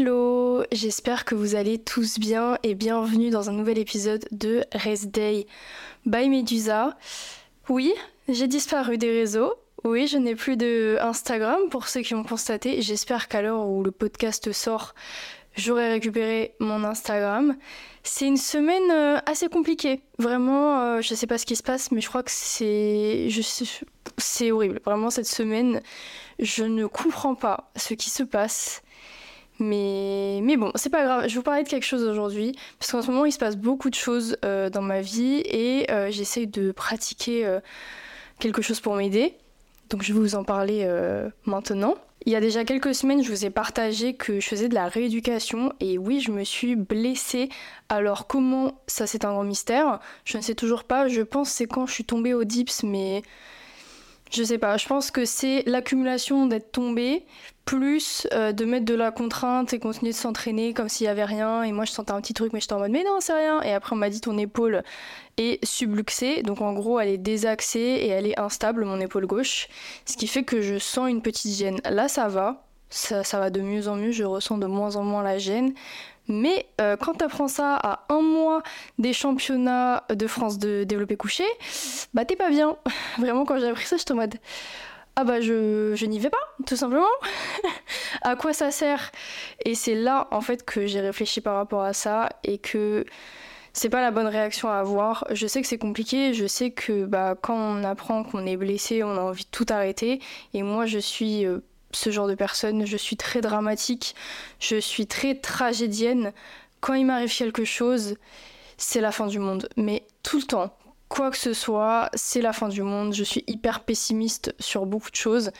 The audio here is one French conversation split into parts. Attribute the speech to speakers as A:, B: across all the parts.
A: Hello, j'espère que vous allez tous bien et bienvenue dans un nouvel épisode de Rest Day by Medusa. Oui, j'ai disparu des réseaux. Oui, je n'ai plus de Instagram pour ceux qui ont constaté. J'espère qu'à l'heure où le podcast sort, j'aurai récupéré mon Instagram. C'est une semaine euh, assez compliquée. Vraiment, euh, je ne sais pas ce qui se passe, mais je crois que c'est. C'est horrible. Vraiment, cette semaine, je ne comprends pas ce qui se passe. Mais, mais bon, c'est pas grave. Je vais vous parler de quelque chose aujourd'hui. Parce qu'en ce moment, il se passe beaucoup de choses euh, dans ma vie et j'essaye de pratiquer quelque chose pour m'aider. Donc je vais vous en parler maintenant. Il y a déjà quelques semaines, je vous ai partagé que je faisais de la rééducation et oui, je me suis blessée. Alors comment ça c'est un grand mystère? Je ne sais toujours pas. Je pense c'est quand je suis tombée au dips, mais je sais pas. Je pense que c'est l'accumulation d'être tombée plus euh, de mettre de la contrainte et continuer de s'entraîner comme s'il y avait rien. Et moi, je sentais un petit truc, mais j'étais en mode, mais non, c'est rien. Et après, on m'a dit, ton épaule est subluxée. Donc, en gros, elle est désaxée et elle est instable, mon épaule gauche. Ce qui fait que je sens une petite gêne. Là, ça va. Ça, ça va de mieux en mieux. Je ressens de moins en moins la gêne. Mais euh, quand tu apprends ça à un mois des championnats de France de développé couché, bah t'es pas bien. Vraiment, quand j'ai appris ça, j'étais en mode ah bah je, n'y vais pas, tout simplement. à quoi ça sert? Et c'est là en fait que j'ai réfléchi par rapport à ça et que c'est pas la bonne réaction à avoir. Je sais que c'est compliqué, je sais que bah, quand on apprend qu'on est blessé, on a envie de tout arrêter. Et moi je suis euh, ce genre de personne, je suis très dramatique, je suis très tragédienne. Quand il m'arrive quelque chose, c'est la fin du monde. Mais tout le temps, quoi que ce soit, c'est la fin du monde. Je suis hyper pessimiste sur beaucoup de choses.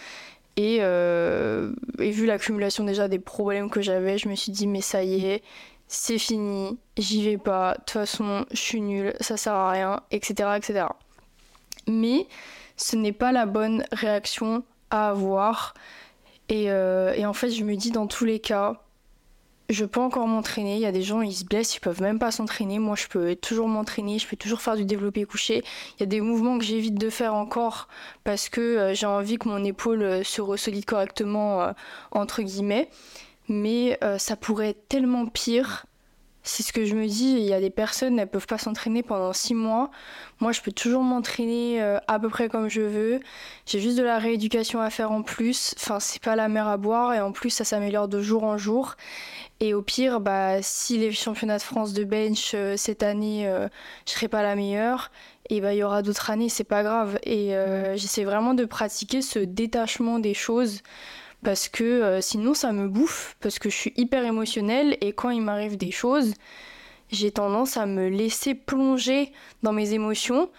A: Et, euh, vu l'accumulation déjà des problèmes que j'avais, je me suis dit, mais ça y est, c'est fini, j'y vais pas, de toute façon, je suis nulle, ça sert à rien, etc. etc. Mais ce n'est pas la bonne réaction à avoir. Et, euh, et en fait, je me dis, dans tous les cas, je peux encore m'entraîner. Il y a des gens, ils se blessent, ils peuvent même pas s'entraîner. Moi, je peux toujours m'entraîner, je peux toujours faire du développé couché. Il y a des mouvements que j'évite de faire encore parce que euh, j'ai envie que mon épaule euh, se ressolide correctement, entre guillemets. Mais ça pourrait être tellement pire c'est ce que je me dis, il y a des personnes, elles peuvent pas s'entraîner pendant six mois. Moi, je peux toujours m'entraîner euh, à peu près comme je veux. J'ai juste de la rééducation à faire en plus. Enfin, c'est pas la mer à boire et en plus, ça s'améliore de jour en jour. Et au pire, bah, si les championnats de France de bench euh, cette année, euh, je serai pas la meilleure, et bah, il y aura d'autres années, c'est pas grave. Et j'essaie vraiment de pratiquer ce détachement des choses parce que euh, sinon ça me bouffe, parce que je suis hyper émotionnelle et quand il m'arrive des choses, j'ai tendance à me laisser plonger dans mes émotions,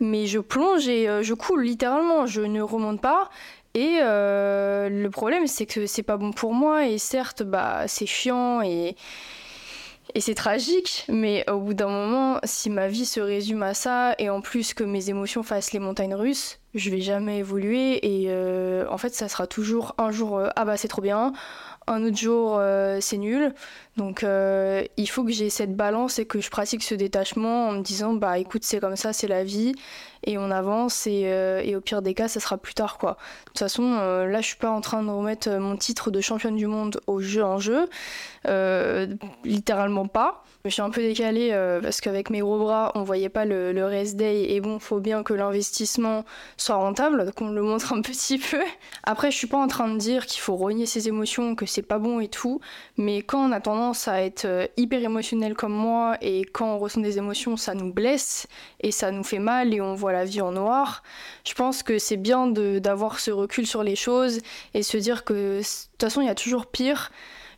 A: mais je plonge et euh, je coule littéralement, je ne remonte pas. Et euh, le problème, c'est que c'est pas bon pour moi, et certes, bah, c'est chiant et, et c'est tragique, mais au bout d'un moment, si ma vie se résume à ça, et en plus que mes émotions fassent les montagnes russes, je vais jamais évoluer et euh, en fait ça sera toujours un jour euh, ah bah c'est trop bien un autre jour euh, c'est nul donc il faut que j'ai cette balance et que je pratique ce détachement en me disant bah écoute c'est comme ça c'est la vie et on avance et, et, au pire des cas ça sera plus tard quoi de toute façon là je suis pas en train de remettre mon titre de championne du monde au jeu en jeu littéralement pas je suis un peu décalée euh, parce qu'avec mes gros bras, on voyait pas le, le rest day. Et bon, faut bien que l'investissement soit rentable, qu'on le montre un petit peu. Après, je suis pas en train de dire qu'il faut rogner ses émotions, que c'est pas bon et tout. Mais quand on a tendance à être euh, hyper émotionnel comme moi et quand on ressent des émotions, ça nous blesse et ça nous fait mal et on voit la vie en noir. Je pense que c'est bien d'avoir ce recul sur les choses et se dire que de toute façon, il y a toujours pire.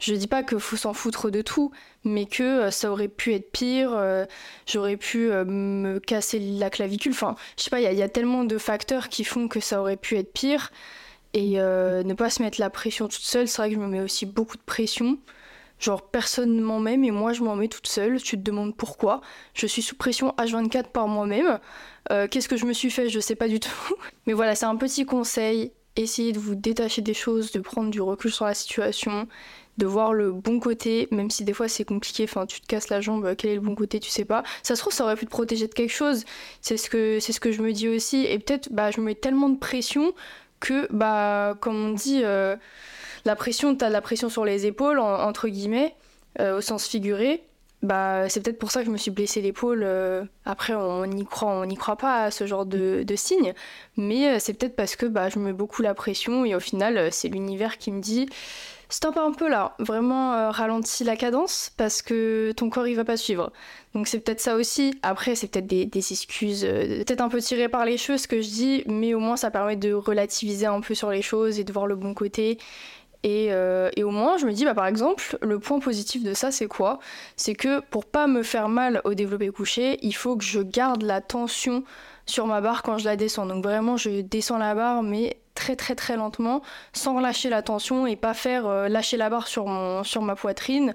A: Je dis pas qu'il faut s'en foutre de tout, mais que euh, ça aurait pu être pire, euh, j'aurais pu euh, me casser la clavicule. Enfin, je sais pas, il y, a tellement de facteurs qui font que ça aurait pu être pire. Et ne pas se mettre la pression toute seule, c'est vrai que je me mets aussi beaucoup de pression. Genre, personne ne m'en met, mais moi, je m'en mets toute seule. Tu te demandes pourquoi. Je suis sous pression H24 par moi-même. Qu'est-ce que je me suis fait Je sais pas du tout. mais voilà, c'est un petit conseil. Essayez de vous détacher des choses, de prendre du recul sur la situation de voir le bon côté, même si des fois c'est compliqué, enfin tu te casses la jambe, quel est le bon côté, tu sais pas. Ça se trouve, ça aurait pu te protéger de quelque chose. C'est ce que, c'est ce que je me dis aussi. Et peut-être, bah, je me mets tellement de pression que, bah, comme on dit, euh, la pression, t'as de la pression sur les épaules, entre guillemets, au sens figuré. Bah, c'est peut-être pour ça que je me suis blessé l'épaule. après, on n'y croit, on n'y croit pas à ce genre de, de signes, mais c'est peut-être parce que bah, je mets beaucoup la pression et au final, c'est l'univers qui me dit stop un peu là, vraiment euh, ralentis la cadence parce que ton corps il va pas suivre. Donc c'est peut-être ça aussi. Après, c'est peut-être des, excuses, euh, peut-être un peu tirées par les cheveux ce que je dis, mais au moins ça permet de relativiser un peu sur les choses et de voir le bon côté. Et, euh, au moins, je me dis, bah, par exemple, le point positif de ça, c'est quoi? C'est que pour pas me faire mal au développé couché, il faut que je garde la tension sur ma barre quand je la descends. Donc vraiment, je descends la barre, mais très très très lentement, sans lâcher la tension et pas faire euh, lâcher la barre sur ma poitrine.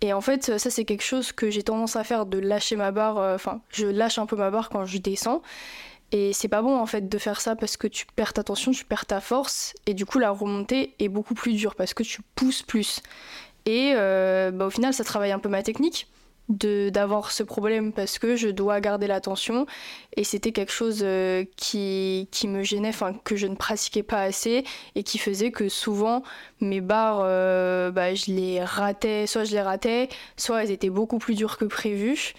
A: Et en fait, ça c'est quelque chose que j'ai tendance à faire, de lâcher ma barre, euh, enfin, je lâche un peu ma barre quand je descends. Et c'est pas bon en fait de faire ça parce que tu perds ta tension, tu perds ta force, et du coup la remontée est beaucoup plus dure parce que tu pousses plus. Et euh, bah, au final, ça travaille un peu ma technique d'avoir ce problème parce que je dois garder l'attention et c'était quelque chose euh, qui, qui me gênait, enfin que je ne pratiquais pas assez et qui faisait que souvent mes barres, euh, bah, je les ratais, soit je les ratais, soit elles étaient beaucoup plus dures que prévu.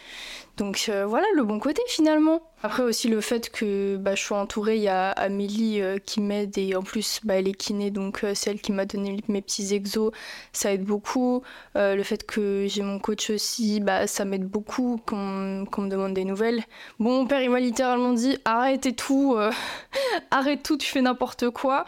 A: Donc euh, voilà le bon côté finalement. Après aussi le fait que bah, je sois entourée, il y a Amélie euh, qui m'aide et en plus bah, elle est kiné donc euh, celle qui m'a donné mes petits exos, ça aide beaucoup. le fait que j'ai mon coach aussi, bah, ça m'aide beaucoup qu'on me demande des nouvelles. Bon mon père il m'a littéralement dit arrête et tout, arrête tout, tu fais n'importe quoi.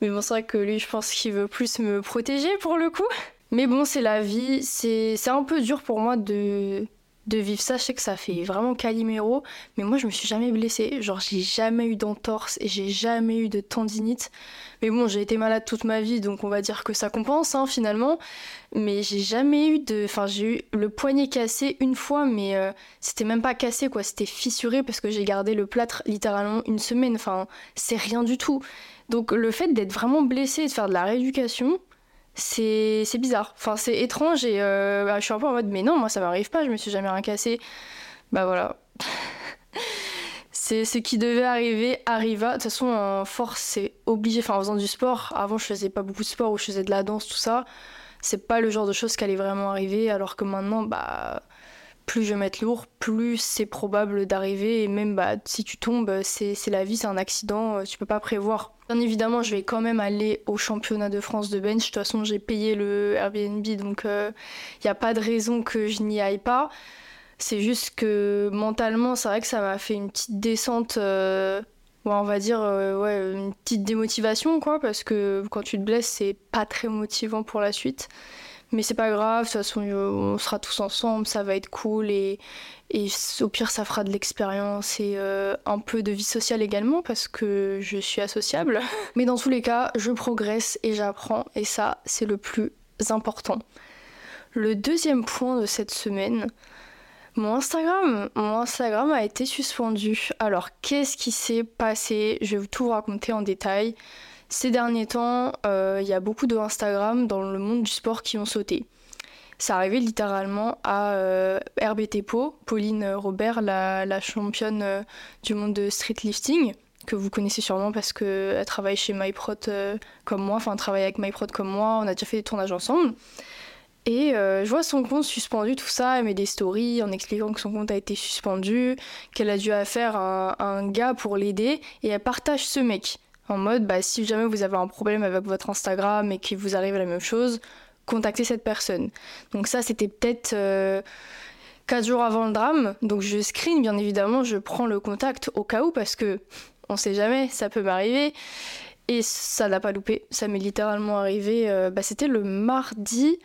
A: Mais bon c'est vrai que lui je pense qu'il veut plus me protéger pour le coup. Mais bon c'est la vie, c'est un peu dur pour moi de de vivre ça. Je sais que ça fait vraiment caliméro, mais moi je me suis jamais blessée. Genre j'ai jamais eu d'entorse et j'ai jamais eu de tendinite. Mais bon, j'ai été malade toute ma vie, donc on va dire que ça compense hein, finalement. Mais j'ai jamais eu de. Enfin, j'ai eu le poignet cassé une fois, mais euh, c'était même pas cassé quoi, c'était fissuré parce que j'ai gardé le plâtre littéralement une semaine. Enfin, c'est rien du tout. Donc le fait d'être vraiment blessé et de faire de la rééducation, c'est bizarre. Enfin, c'est étrange et euh, bah, je suis un peu en mode, mais non, moi ça m'arrive pas, je me suis jamais rien cassé. Bah voilà. c'est ce qui devait arriver, arriva. De toute façon, en force, c'est obligé. Enfin, en faisant du sport, avant je faisais pas beaucoup de sport ou je faisais de la danse, tout ça. C'est pas le genre de choses qui allait vraiment arriver, alors que maintenant, bah plus je vais mettre lourd, plus c'est probable d'arriver. Et même bah, si tu tombes, c'est la vie, c'est un accident, euh, tu peux pas prévoir. Bien évidemment, je vais quand même aller au championnat de France de bench. De toute façon, j'ai payé le Airbnb, donc il euh, n'y a pas de raison que je n'y aille pas. C'est juste que mentalement, c'est vrai que ça m'a fait une petite descente, euh, on va dire, ouais, une petite démotivation, quoi, parce que quand tu te blesses, c'est pas très motivant pour la suite. Mais c'est pas grave, de toute façon, on sera tous ensemble, ça va être cool et, et au pire, ça fera de l'expérience et euh, un peu de vie sociale également parce que je suis associable. Mais dans tous les cas, je progresse et j'apprends et ça, c'est le plus important. Le deuxième point de cette semaine, mon Instagram, mon Instagram a été suspendu. Alors, qu'est-ce qui s'est passé? Je vais tout vous raconter en détail. Ces derniers temps, euh, il y a beaucoup de Instagram dans le monde du sport qui ont sauté. Ça arrivait littéralement à euh, Pauline Robert, la, championne euh, du monde de street lifting, que vous connaissez sûrement parce qu'elle travaille chez MyProt comme moi, enfin travaille avec MyProt comme moi, on a déjà fait des tournages ensemble. Et je vois son compte suspendu, tout ça, elle met des stories en expliquant que son compte a été suspendu, qu'elle a dû affaire à un gars pour l'aider, et elle partage ce mec en mode bah, si jamais vous avez un problème avec votre Instagram et qu'il vous arrive la même chose, contactez cette personne. Donc ça, c'était peut-être euh, 4 jours avant le drame. Donc je screen, bien évidemment, je prends le contact au cas où parce que on sait jamais, ça peut m'arriver. Et ça n'a pas loupé, ça m'est littéralement arrivé. Euh, bah, c'était le mardi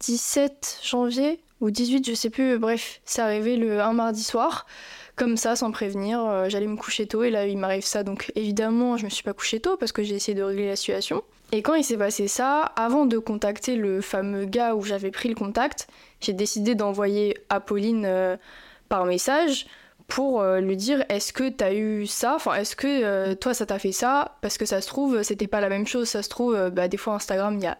A: 17 janvier ou 18, je sais plus. Bref, c'est arrivé le un mardi soir comme ça, sans prévenir. Euh, j'allais me coucher tôt et là, il m'arrive ça. Donc évidemment, je me suis pas couché tôt parce que j'ai essayé de régler la situation. Et quand il s'est passé ça, avant de contacter le fameux gars où j'avais pris le contact, j'ai décidé d'envoyer Apolline euh, par message pour euh, lui dire est-ce que t'as eu ça? Enfin, est-ce que toi ça t'a fait ça? Parce que ça se trouve, c'était pas la même chose. Ça se trouve, bah, des fois Instagram, il y a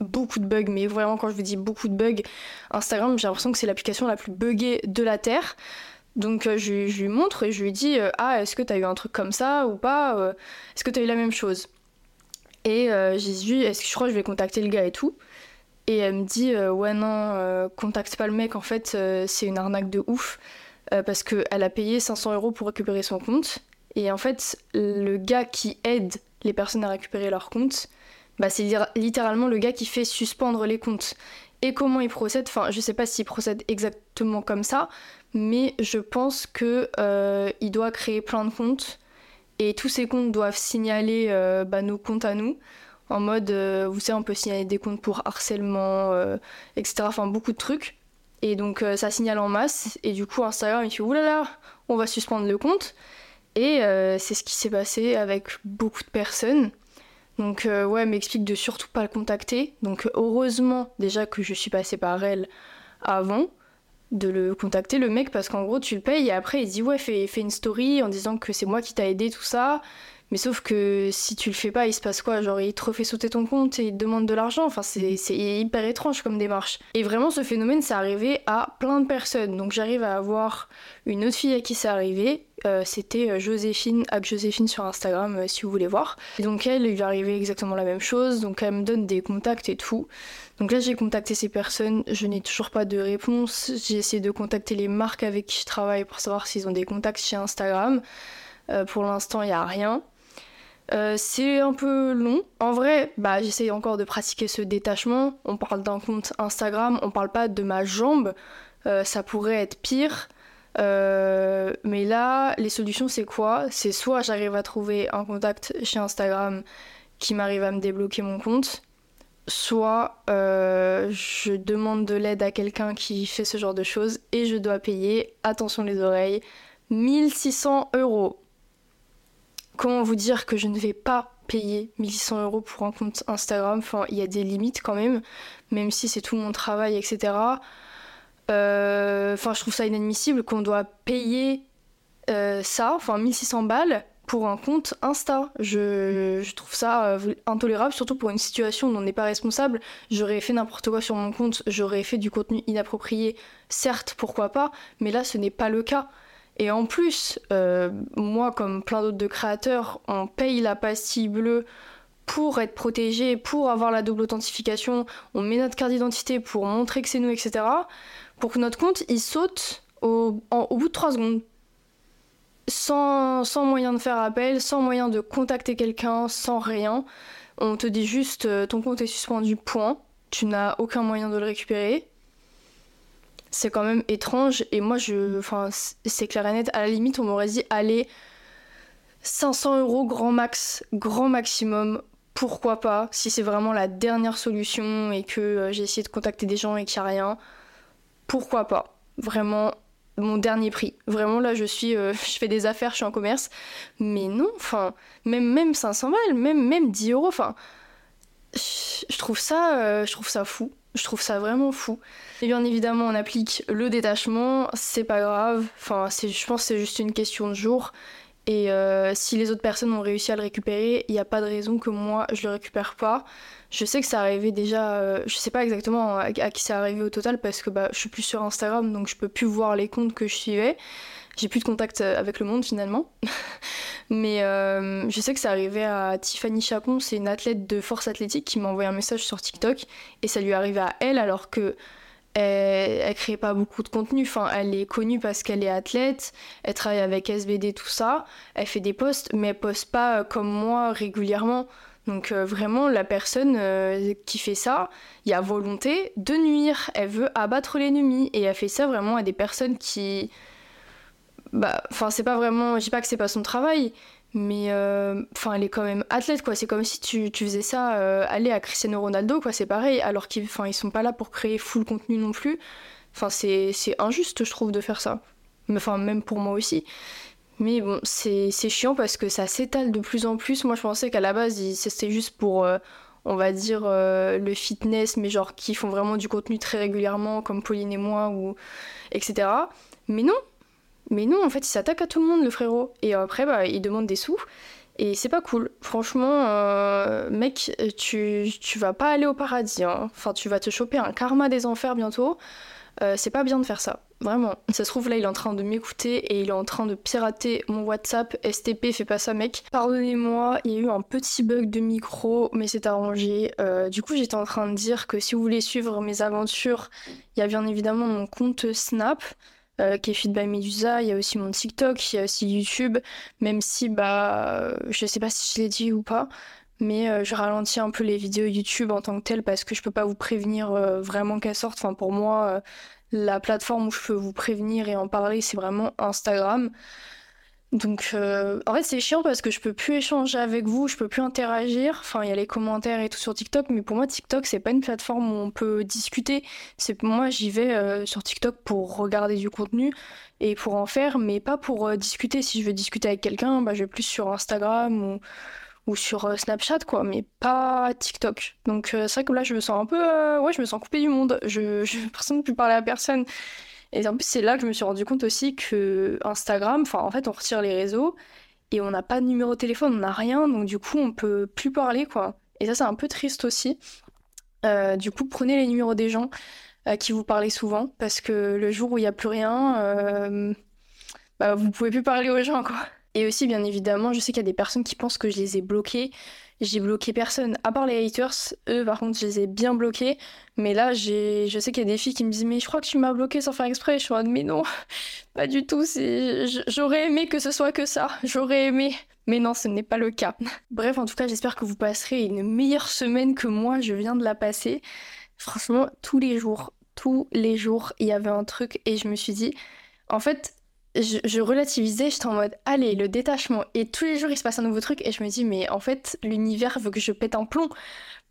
A: beaucoup de bugs, mais vraiment quand je vous dis beaucoup de bugs, Instagram, j'ai l'impression que c'est l'application la plus buggée de la Terre. Donc euh, je, lui montre et je lui dis euh, Ah, est-ce que tu as eu un truc comme ça ou pas euh, Est-ce que tu as eu la même chose? Et j'ai dit, est-ce que je crois que je vais contacter le gars et tout? Et elle me dit, ouais, non, contacte pas le mec, en fait, c'est une arnaque de ouf. parce qu'elle a payé 500 euros pour récupérer son compte. Et en fait, le gars qui aide les personnes à récupérer leur compte, bah, c'est littéralement le gars qui fait suspendre les comptes. Et comment il procède, enfin je sais pas s'il procède exactement comme ça, mais je pense que euh, il doit créer plein de comptes et tous ces comptes doivent signaler euh, bah, nos comptes à nous. En mode, euh, vous savez, on peut signaler des comptes pour harcèlement, etc. Enfin, beaucoup de trucs. Et donc, ça signale en masse. Et du coup, Instagram, il fait oulala, on va suspendre le compte. Et c'est ce qui s'est passé avec beaucoup de personnes. Donc euh, ouais, m'explique de surtout pas le contacter. Donc heureusement déjà que je suis passée par elle avant de le contacter le mec parce qu'en gros tu le payes et après il dit ouais fais, une story en disant que c'est moi qui t'a aidé tout ça mais sauf que si tu le fais pas, il se passe quoi? Genre, il te refait sauter ton compte et il te demande de l'argent. Enfin, c'est hyper étrange comme démarche. Et vraiment, ce phénomène, c'est arrivé à plein de personnes. Donc, j'arrive à avoir une autre fille à qui c'est arrivé. Euh, c'était euh, Joséphine, avec Joséphine sur Instagram, euh, si vous voulez voir. Et donc, elle, il lui arrivait exactement la même chose. Donc, elle me donne des contacts et tout. Donc là, j'ai contacté ces personnes. Je n'ai toujours pas de réponse. J'ai essayé de contacter les marques avec qui je travaille pour savoir s'ils ont des contacts chez Instagram. pour l'instant, il n'y a rien. Euh, c'est un peu long. En vrai, bah, j'essaye encore de pratiquer ce détachement. On parle d'un compte Instagram, on parle pas de ma jambe. Euh, ça pourrait être pire. Euh, mais là, les solutions, c'est quoi? C'est soit j'arrive à trouver un contact chez Instagram qui m'arrive à me débloquer mon compte, soit je demande de l'aide à quelqu'un qui fait ce genre de choses et je dois payer, attention les oreilles, 1600 euros. Comment vous dire que je ne vais pas payer 1600 euros pour un compte Instagram? Il y a des limites quand même, même si c'est tout mon travail, etc. Euh, je trouve ça inadmissible qu'on doit payer euh, ça, enfin 1600 balles pour un compte Insta. Je, je trouve ça euh, intolérable, surtout pour une situation où on n'est pas responsable. J'aurais fait n'importe quoi sur mon compte, j'aurais fait du contenu inapproprié, certes, pourquoi pas, mais là ce n'est pas le cas. Et en plus, euh, moi, comme plein d'autres de créateurs, on paye la pastille bleue pour être protégé, pour avoir la double authentification, on met notre carte d'identité pour montrer que c'est nous, etc. Pour que notre compte, il saute au, bout de 3 secondes. Sans, moyen de faire appel, sans moyen de contacter quelqu'un, sans rien. On te dit juste euh, ton compte est suspendu, point. Tu n'as aucun moyen de le récupérer c'est quand même étrange. Et moi, je, enfin, c'est clair et net. À la limite, on m'aurait dit, allez, 500 euros grand max, grand maximum. Pourquoi pas Si c'est vraiment la dernière solution et que euh, j'ai essayé de contacter des gens et qu'il n'y a rien, pourquoi pas Vraiment, mon dernier prix. Vraiment, là, je suis, euh, je fais des affaires, je suis en commerce. Mais non, enfin, même, même 500 balles, même, même 10 euros, enfin, je trouve ça, euh, je trouve ça fou. Je trouve ça vraiment fou. Et bien évidemment, on applique le détachement, c'est pas grave. Enfin, je pense que c'est juste une question de jour. Et euh, si les autres personnes ont réussi à le récupérer, il n'y a pas de raison que moi je le récupère pas. Je sais que ça arrivait déjà, euh, je sais pas exactement à, qui c'est arrivé au total parce que bah, je suis plus sur Instagram donc je peux plus voir les comptes que je suivais. J'ai plus de contact euh, avec le monde finalement. Mais euh, je sais que ça arrivait à Tiffany Chapon, c'est une athlète de force athlétique qui m'a envoyé un message sur TikTok et ça lui arrivait à elle alors que elle, elle crée pas beaucoup de contenu. Enfin, elle est connue parce qu'elle est athlète, elle travaille avec SBD, tout ça. Elle fait des posts, mais elle poste pas euh, comme moi régulièrement. Donc vraiment, la personne qui fait ça, il y a volonté de nuire. Elle veut abattre l'ennemi et elle fait ça vraiment à des personnes qui bah enfin c'est pas vraiment je dis pas que c'est pas son travail mais euh, enfin elle est quand même athlète quoi. C'est comme si tu, tu faisais ça euh, aller à Cristiano Ronaldo quoi. C'est pareil alors qu'ils ils sont pas là pour créer full contenu non plus. Enfin c'est injuste je trouve de faire ça. Enfin même pour moi aussi. Mais bon c'est chiant parce que ça s'étale de plus en plus. Moi je pensais qu'à la base c'était juste pour euh, on va dire le fitness mais genre qui font vraiment du contenu très régulièrement comme Pauline et moi ou etc mais non mais non, en fait, il s'attaque à tout le monde, le frérot. Et après, bah, il demande des sous. Et c'est pas cool. Franchement, euh, mec, tu, tu vas pas aller au paradis. Hein. Enfin, tu vas te choper un karma des enfers bientôt. Euh, c'est pas bien de faire ça. Vraiment. Ça se trouve là, il est en train de m'écouter et il est en train de pirater mon WhatsApp. STP, fais pas ça, mec. Pardonnez-moi, il y a eu un petit bug de micro, mais c'est arrangé. Euh, du coup, j'étais en train de dire que si vous voulez suivre mes aventures, il y a bien évidemment mon compte Snap. Euh, qui est by Medusa, il y a aussi mon TikTok, il y a aussi YouTube, même si bah je sais pas si je l'ai dit ou pas, mais euh, je ralentis un peu les vidéos YouTube en tant que telles parce que je peux pas vous prévenir euh, vraiment qu'elles sortent. Enfin, pour moi, euh, la plateforme où je peux vous prévenir et en parler, c'est vraiment Instagram. Donc, en fait, c'est chiant parce que je peux plus échanger avec vous, je peux plus interagir. Enfin, il y a les commentaires et tout sur TikTok, mais pour moi, TikTok, c'est pas une plateforme où on peut discuter. Moi, j'y vais sur TikTok pour regarder du contenu et pour en faire, mais pas pour discuter. Si je veux discuter avec quelqu'un, bah, je vais plus sur Instagram ou sur euh, Snapchat, quoi, mais pas TikTok. Donc euh, c'est vrai que là, je me sens un peu. Euh, ouais, je me sens coupée du monde. Je, je personne ne parler à personne. Et en plus, c'est là que je me suis rendu compte aussi que Instagram, enfin, en fait, on retire les réseaux et on n'a pas de numéro de téléphone, on n'a rien, donc du coup, on peut plus parler, quoi. Et ça, c'est un peu triste aussi. du coup, prenez les numéros des gens à qui vous parlez souvent, parce que le jour où il n'y a plus rien, bah, vous pouvez plus parler aux gens, quoi. Et aussi, bien évidemment, je sais qu'il y a des personnes qui pensent que je les ai bloqués. J'ai bloqué personne, à part les haters. Eux, par contre, je les ai bien bloqués. Mais là, j'ai, je sais qu'il y a des filles qui me disent Mais je crois que tu m'as bloqué sans faire exprès. Je suis en mode Mais non, pas du tout. C'est... J'aurais aimé que ce soit que ça. J'aurais aimé. Mais non, ce n'est pas le cas. Bref, en tout cas, j'espère que vous passerez une meilleure semaine que moi, je viens de la passer. Franchement, tous les jours, tous les jours, il y avait un truc et je me suis dit, en fait, je, relativisais, j'étais en mode allez, le détachement. Et tous les jours, il se passe un nouveau truc et je me dis, mais en fait, l'univers veut que je pète un plomb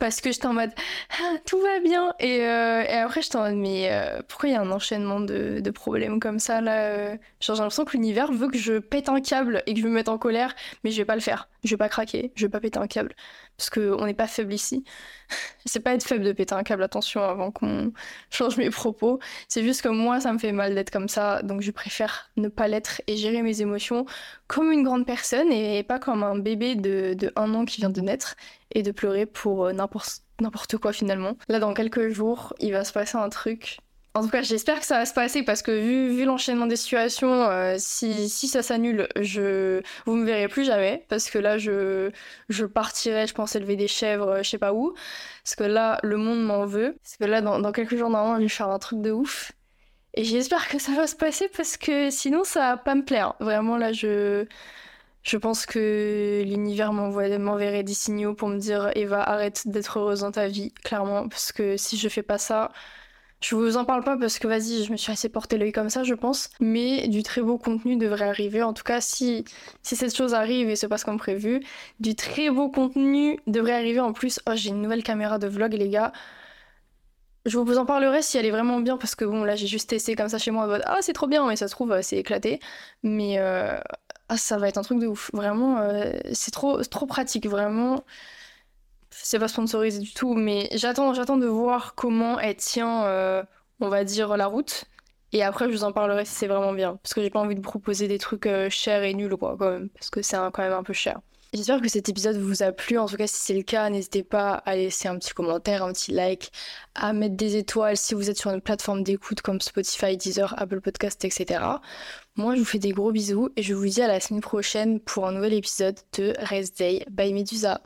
A: parce que j'étais en mode ah, tout va bien. Et, euh, et après, j'étais en mode mais euh, pourquoi il y a un enchaînement de, problèmes comme ça là euh? J'ai l'impression que l'univers veut que je pète un câble et que je me mette en colère, mais je vais pas le faire. Je vais pas craquer, je vais pas péter un câble parce qu'on n'est pas faible ici. c'est pas être faible de péter un câble, attention, avant qu'on change mes propos. C'est juste que moi, ça me fait mal d'être comme ça, donc je préfère ne pas l'être et gérer mes émotions comme une grande personne et pas comme un bébé de un an qui vient de naître et de pleurer pour euh, n'importe quoi finalement. Là, dans quelques jours, il va se passer un truc en tout cas, j'espère que ça va se passer parce que vu, vu l'enchaînement des situations, euh, si, ça s'annule, je vous me verrez plus jamais parce que là, je, partirai, je pense, élever des chèvres, euh, je sais pas où. Parce que là, le monde m'en veut. Parce que là, dans, dans quelques jours, normalement, je vais faire un truc de ouf. Et j'espère que ça va se passer parce que sinon, ça va pas me plaire. Vraiment, là, je. Je pense que l'univers m'enverrait des signaux pour me dire Eva, arrête d'être heureuse dans ta vie, clairement, parce que si je fais pas ça, je vous en parle pas parce que vas-y, je me suis assez porté l'œil comme ça, je pense. Mais du très beau contenu devrait arriver. En tout cas, si, cette chose arrive et se passe comme prévu, du très beau contenu devrait arriver. En plus, oh, j'ai une nouvelle caméra de vlog, les gars. Je vous en parlerai si elle est vraiment bien parce que bon, là, j'ai juste testé comme ça chez moi. Ah, c'est trop bien, mais ça se trouve, c'est éclaté. Mais euh, ah, ça va être un truc de ouf. Vraiment, euh, c'est trop, trop pratique. Vraiment c'est pas sponsorisé du tout, mais j'attends, de voir comment elle tient, euh, on va dire, la route. Et après, je vous en parlerai si c'est vraiment bien. Parce que j'ai pas envie de proposer des trucs euh, chers et nuls, quoi, quand même. Parce que c'est quand même un peu cher. J'espère que cet épisode vous a plu. En tout cas, si c'est le cas, n'hésitez pas à laisser un petit commentaire, un petit like, à mettre des étoiles si vous êtes sur une plateforme d'écoute comme Spotify, Deezer, Apple Podcast, etc. Moi, je vous fais des gros bisous et je vous dis à la semaine prochaine pour un nouvel épisode de Rest Day by Medusa.